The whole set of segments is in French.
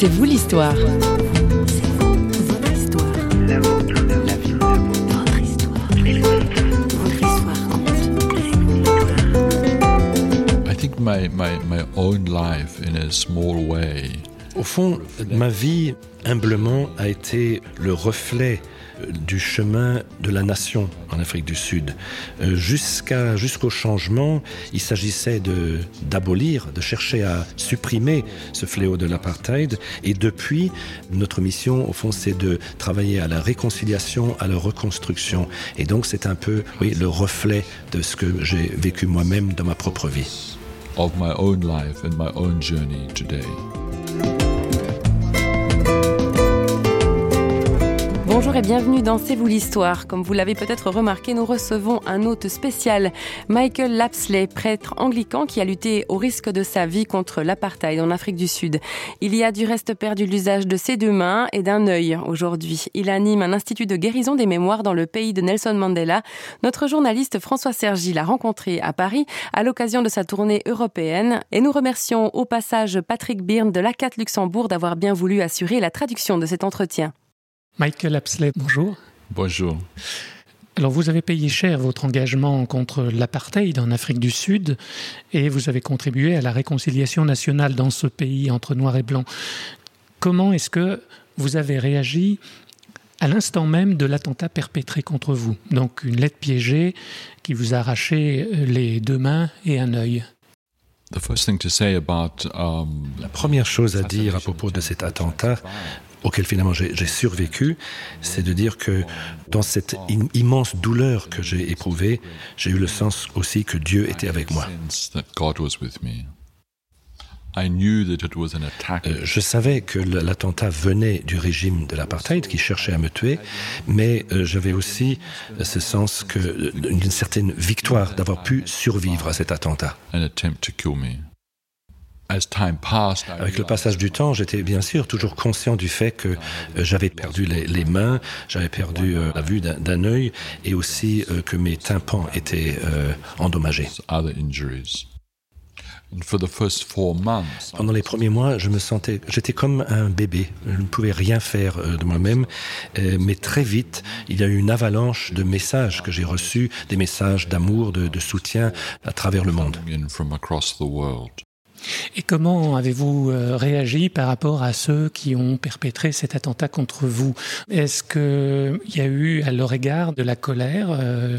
C'est vous l'histoire. Au fond, ma vie, humblement, a été le reflet du chemin de la nation en Afrique du Sud. Euh, jusqu'à, jusqu'au changement, il s'agissait de, d'abolir, de chercher à supprimer ce fléau de l'apartheid. Et depuis, notre mission, au fond, c'est de travailler à la réconciliation, à la reconstruction. Et donc, c'est un peu, oui, le reflet de ce que j'ai vécu moi-même dans ma propre vie. Of my own life and my own journey today. Bonjour et bienvenue dans C'est vous l'histoire. Comme vous l'avez peut-être remarqué, nous recevons un hôte spécial, Michael Lapsley, prêtre anglican qui a lutté au risque de sa vie contre l'apartheid en Afrique du Sud. Il y a du reste perdu l'usage de ses deux mains et d'un œil aujourd'hui. Il anime un institut de guérison des mémoires dans le pays de Nelson Mandela. Notre journaliste François Sergi l'a rencontré à Paris à l'occasion de sa tournée européenne et nous remercions au passage Patrick Byrne de l'ACAT Luxembourg d'avoir bien voulu assurer la traduction de cet entretien. Michael Apsley, bonjour. Bonjour. Alors vous avez payé cher votre engagement contre l'apartheid en Afrique du Sud et vous avez contribué à la réconciliation nationale dans ce pays entre noirs et blancs. Comment est-ce que vous avez réagi à l'instant même de l'attentat perpétré contre vous? Donc une lettre piégée qui vous a arraché les deux mains et un œil. Um, la première chose à dire à propos de cet attentat, auquel finalement j'ai survécu, c'est de dire que dans cette immense douleur que j'ai éprouvée, j'ai eu le sens aussi que Dieu était avec moi. Euh, je savais que l'attentat venait du régime de l'apartheid qui cherchait à me tuer, mais euh, j'avais aussi ce sens d'une certaine victoire d'avoir pu survivre à cet attentat. Avec le passage du temps, j'étais bien sûr toujours conscient du fait que euh, j'avais perdu les, mains, j'avais perdu euh, la vue d'un œil et aussi euh, que mes tympans étaient endommagés. Pendant les premiers mois, je me sentais, j'étais comme un bébé. Je ne pouvais rien faire de moi-même, mais très vite, il y a eu une avalanche de messages que j'ai reçus, des messages d'amour, de, de soutien à travers le monde. Et comment avez-vous euh, réagi par rapport à ceux qui ont perpétré cet attentat contre vous? Est-ce qu'il y a eu à leur égard de la colère euh?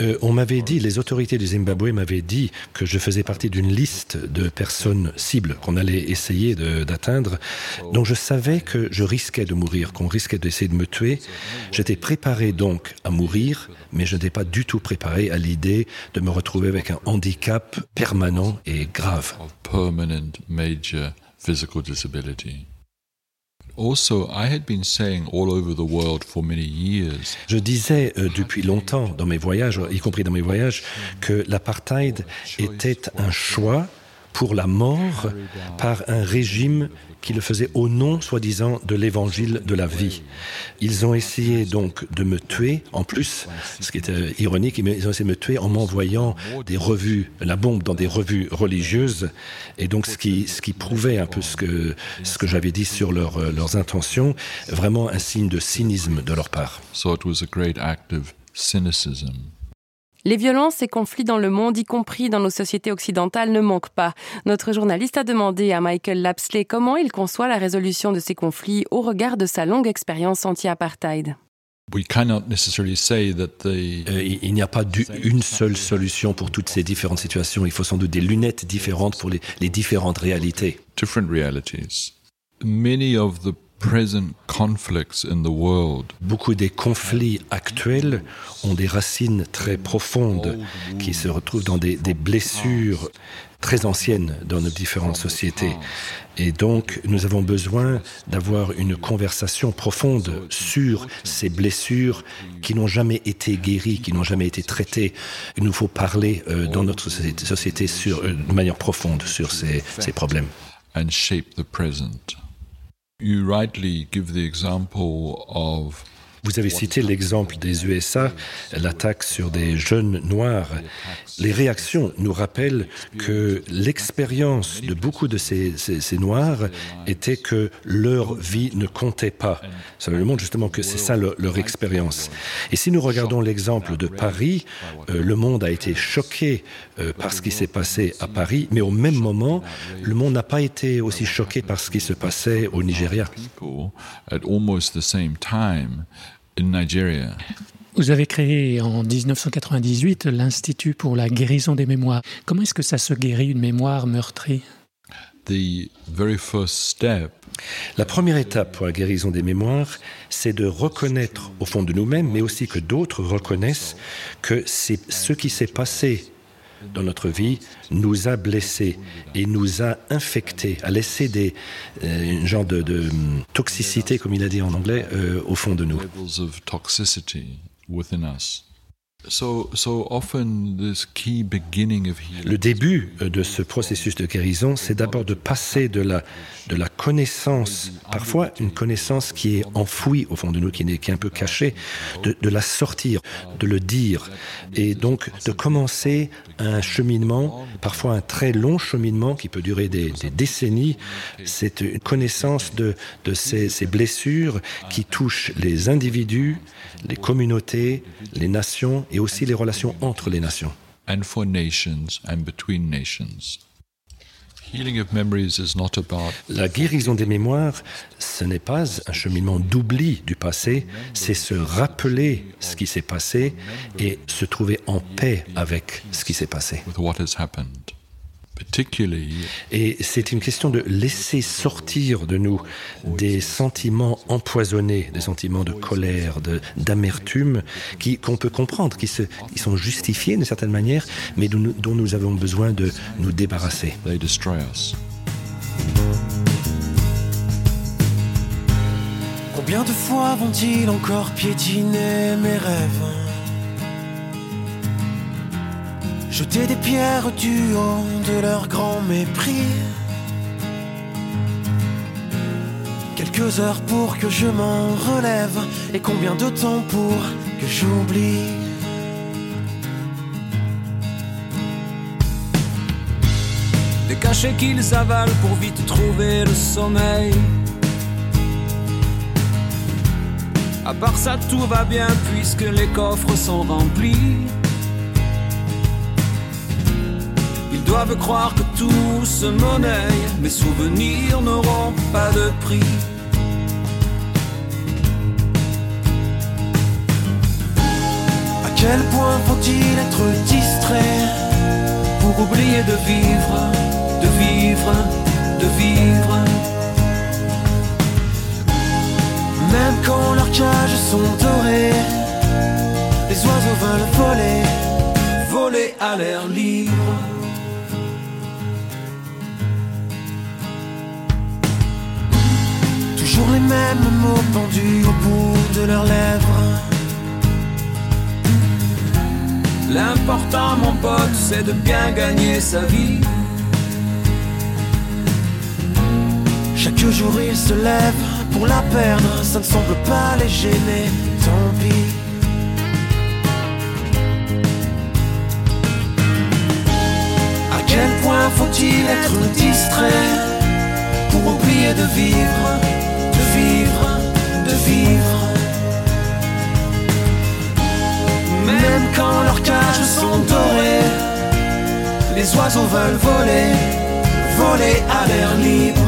Euh, on m'avait dit, les autorités du Zimbabwe m'avaient dit que je faisais partie d'une liste de personnes cibles qu'on allait essayer d'atteindre. Donc je savais que je risquais de mourir, qu'on risquait d'essayer de me tuer. J'étais préparé donc à mourir, mais je n'étais pas du tout préparé à l'idée de me retrouver avec un handicap permanent et grave. Je disais euh, depuis longtemps dans mes voyages, y compris dans mes voyages, que l'apartheid était un choix pour la mort par un régime qui le faisait au nom, soi-disant, de l'évangile de la vie. Ils ont essayé donc de me tuer, en plus, ce qui était ironique, ils ont essayé de me tuer en m'envoyant des revues, la bombe dans des revues religieuses, et donc ce qui, ce qui prouvait un peu ce que, ce que j'avais dit sur leur, leurs intentions, vraiment un signe de cynisme de leur part. So it was a great act of cynicism. Les violences et conflits dans le monde, y compris dans nos sociétés occidentales, ne manquent pas. Notre journaliste a demandé à Michael Lapsley comment il conçoit la résolution de ces conflits au regard de sa longue expérience anti-apartheid. Euh, il n'y a pas une seule solution pour toutes ces différentes situations. Il faut sans doute des lunettes différentes pour les, les différentes réalités. Beaucoup des conflits actuels ont des racines très profondes qui se retrouvent dans des, des blessures très anciennes dans nos différentes sociétés. Et donc, nous avons besoin d'avoir une conversation profonde sur ces blessures qui n'ont jamais été guéries, qui n'ont jamais été traitées. Il nous faut parler euh, dans notre société sur, euh, de manière profonde sur ces, ces problèmes. And shape the present. You rightly give the example of Vous avez cité l'exemple des USA, l'attaque sur des jeunes noirs. Les réactions nous rappellent que l'expérience de beaucoup de ces, ces, ces, noirs était que leur vie ne comptait pas. Ça nous montre justement que c'est ça leur, leur, expérience. Et si nous regardons l'exemple de Paris, euh, le monde a été choqué euh, par ce qui s'est passé à Paris, mais au même moment, le monde n'a pas été aussi choqué par ce qui se passait au Nigeria. Vous avez créé en 1998 l'Institut pour la guérison des mémoires. Comment est-ce que ça se guérit une mémoire meurtrie? La première étape pour la guérison des mémoires, c'est de reconnaître au fond de nous-mêmes, mais aussi que d'autres reconnaissent que c'est ce qui s'est passé dans notre vie nous a blessés et nous a infectés, a laissé des euh, genre de, de toxicité, comme il a dit en anglais, euh, au fond de nous. Le début de ce processus de guérison, c'est d'abord de passer de la, connaissance, parfois une connaissance qui est enfouie au fond de nous, qui est, qui est un peu cachée, de, la sortir, de le dire, et donc de commencer un cheminement, parfois un très long cheminement qui peut durer des, décennies. C'est une connaissance de, ces blessures qui touchent les individus, les communautés, les nations et aussi les relations entre les nations. And for nations and between nations. Healing of memories is not about La guérison des mémoires, ce n'est pas un cheminement d'oubli du passé, c'est se rappeler ce qui s'est passé et se trouver en paix avec ce qui s'est passé. Et c'est une question de laisser sortir de nous des sentiments empoisonnés, des sentiments de colère, de- d'amertume, qui- qu'on peut comprendre, qui, se, qui sont justifiés d'une certaine manière, mais dont nous, dont nous avons besoin de nous débarrasser. they destroy us. Combien de fois vont-ils encore piétiner mes rêves? Jeter des pierres du haut de leur grand mépris. Quelques heures pour que je m'en relève Et combien de temps pour que j'oublie. Des cachets qu'ils avalent pour vite trouver le sommeil. À part ça, tout va bien puisque les coffres sont remplis. Doivent croire que tout se monnaie, mes souvenirs n'auront pas de prix. À quel point faut-il être distrait pour oublier de vivre, de vivre, de vivre? Même quand leurs cages sont dorées, les oiseaux veulent voler, voler à l'air libre. Toujours les mêmes mots pendus au bout de leurs lèvres. L'important, mon pote, c'est de bien gagner sa vie. Chaque jour ils se lèvent pour la perdre, ça ne semble pas les gêner, tant pis. À quel point faut-il être distrait pour oublier de vivre, les oiseaux veulent voler, voler à l'air libre.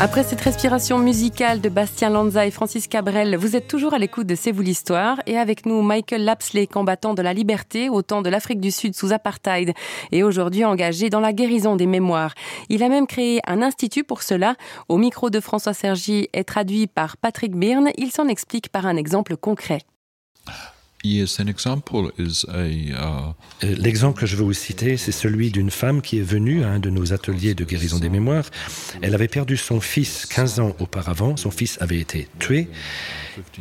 Après cette respiration musicale de Bastien Lanza et Francis Cabrel, vous êtes toujours à l'écoute de C'est vous l'histoire et avec nous Michael Lapsley, combattant de la liberté au temps de l'Afrique du Sud sous apartheid et aujourd'hui engagé dans la guérison des mémoires. Il a même créé un institut pour cela. Au micro de François Sergi est traduit par Patrick Byrne. Il s'en explique par un exemple concret. Yes, uh, Euh, L'exemple que je veux vous citer, c'est celui d'une femme qui est venue à un de nos ateliers de guérison des mémoires. Elle avait perdu son fils 15 ans auparavant, son fils avait été tué,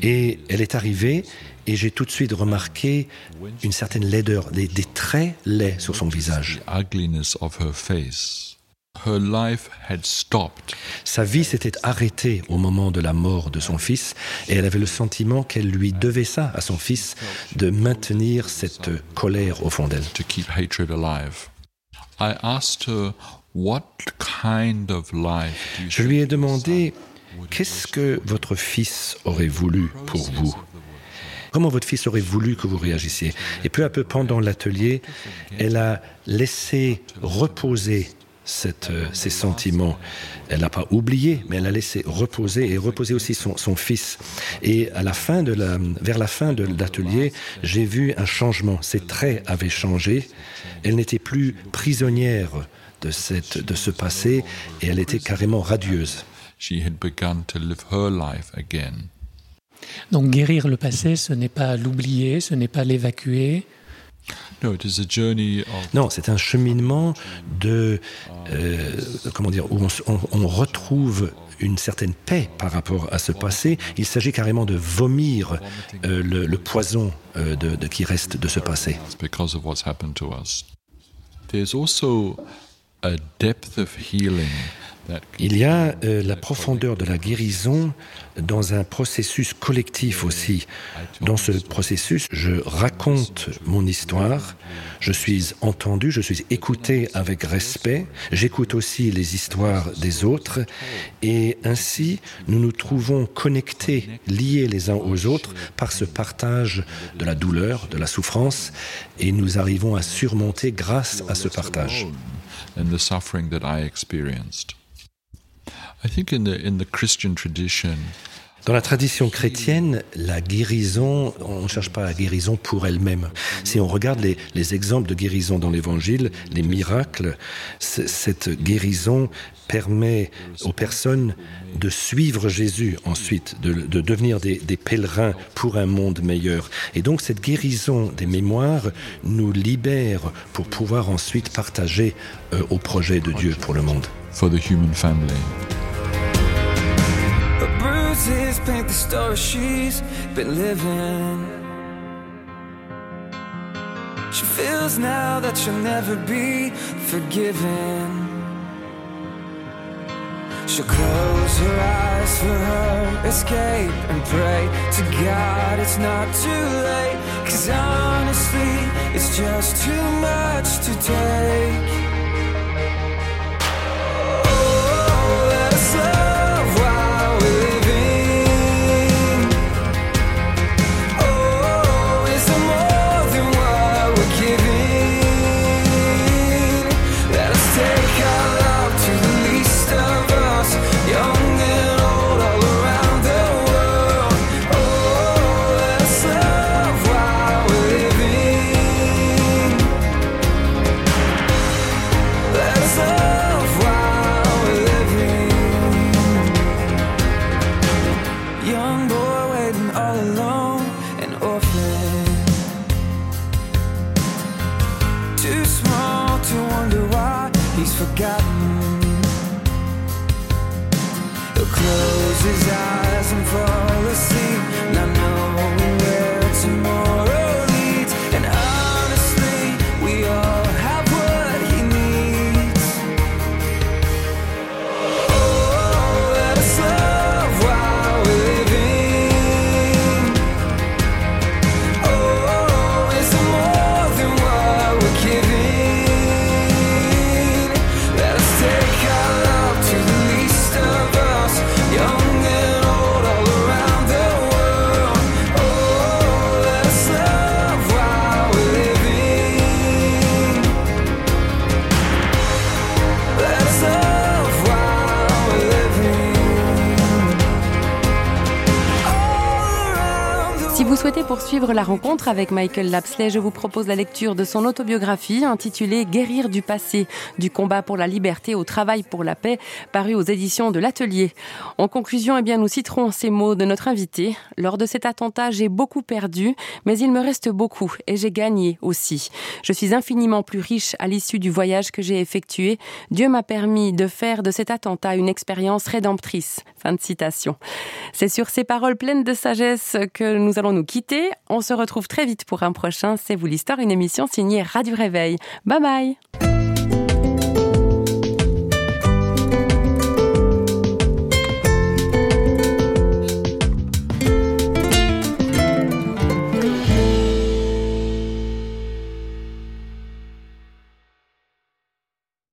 et elle est arrivée, et j'ai tout de suite remarqué une certaine laideur, des, des traits laids sur son visage. Sa vie s'était arrêtée au moment de la mort de son fils et elle avait le sentiment qu'elle lui devait ça à son fils de maintenir cette colère au fond d'elle. Je lui ai demandé qu'est-ce que votre fils aurait voulu pour vous? Comment votre fils aurait voulu que vous réagissiez? Et peu à peu, pendant l'atelier, elle a laissé reposer cette, euh, ces sentiments. Elle n'a pas oublié, mais elle a laissé reposer et reposer aussi son, son fils. Et à la fin de la, vers la fin de l'atelier, j'ai vu un changement. Ses traits avaient changé. Elle n'était plus prisonnière de, cette, de ce passé et elle était carrément radieuse. Donc guérir le passé, ce n'est pas l'oublier, ce n'est pas l'évacuer, non, c'est un cheminement de euh, comment dire où on, on, retrouve une certaine paix par rapport à ce passé. Il s'agit carrément de vomir euh, le, le, poison euh, de, de, qui reste de ce passé. Il y a euh, la profondeur de la guérison dans un processus collectif aussi. Dans ce processus, je raconte mon histoire, je suis entendu, je suis écouté avec respect, j'écoute aussi les histoires des autres. Et ainsi nous nous trouvons connectés, liés les uns aux autres par ce partage de la douleur, de la souffrance. Et nous arrivons à surmonter grâce à ce partage. Dans la tradition chrétienne, la guérison, on ne cherche pas la guérison pour elle-même. Si on regarde les, les, exemples de guérison dans l'Évangile, les miracles, cette guérison permet aux personnes de suivre Jésus ensuite, de, de devenir des, des pèlerins pour un monde meilleur. Et donc cette guérison des mémoires nous libère pour pouvoir ensuite partager euh, au projet de Dieu pour le monde. For the human family. Bruises paint the story she's been living. She feels now that she'll never be forgiven. She'll close her eyes for her escape and pray to God it's not too late. Cause honestly, it's just too much to take. Poursuivre la rencontre avec Michael Lapsley, je vous propose la lecture de son autobiographie intitulée Guérir du passé, du combat pour la liberté au travail pour la paix, paru aux éditions de l'Atelier. En conclusion, eh bien, nous citerons ces mots de notre invité. Lors de cet attentat, j'ai beaucoup perdu, mais il me reste beaucoup et j'ai gagné aussi. Je suis infiniment plus riche à l'issue du voyage que j'ai effectué. Dieu m'a permis de faire de cet attentat une expérience rédemptrice. Fin de citation. C'est sur ces paroles pleines de sagesse que nous allons nous on se retrouve très vite pour un prochain C'est vous l'histoire, une émission signée Radio Réveil. Bye bye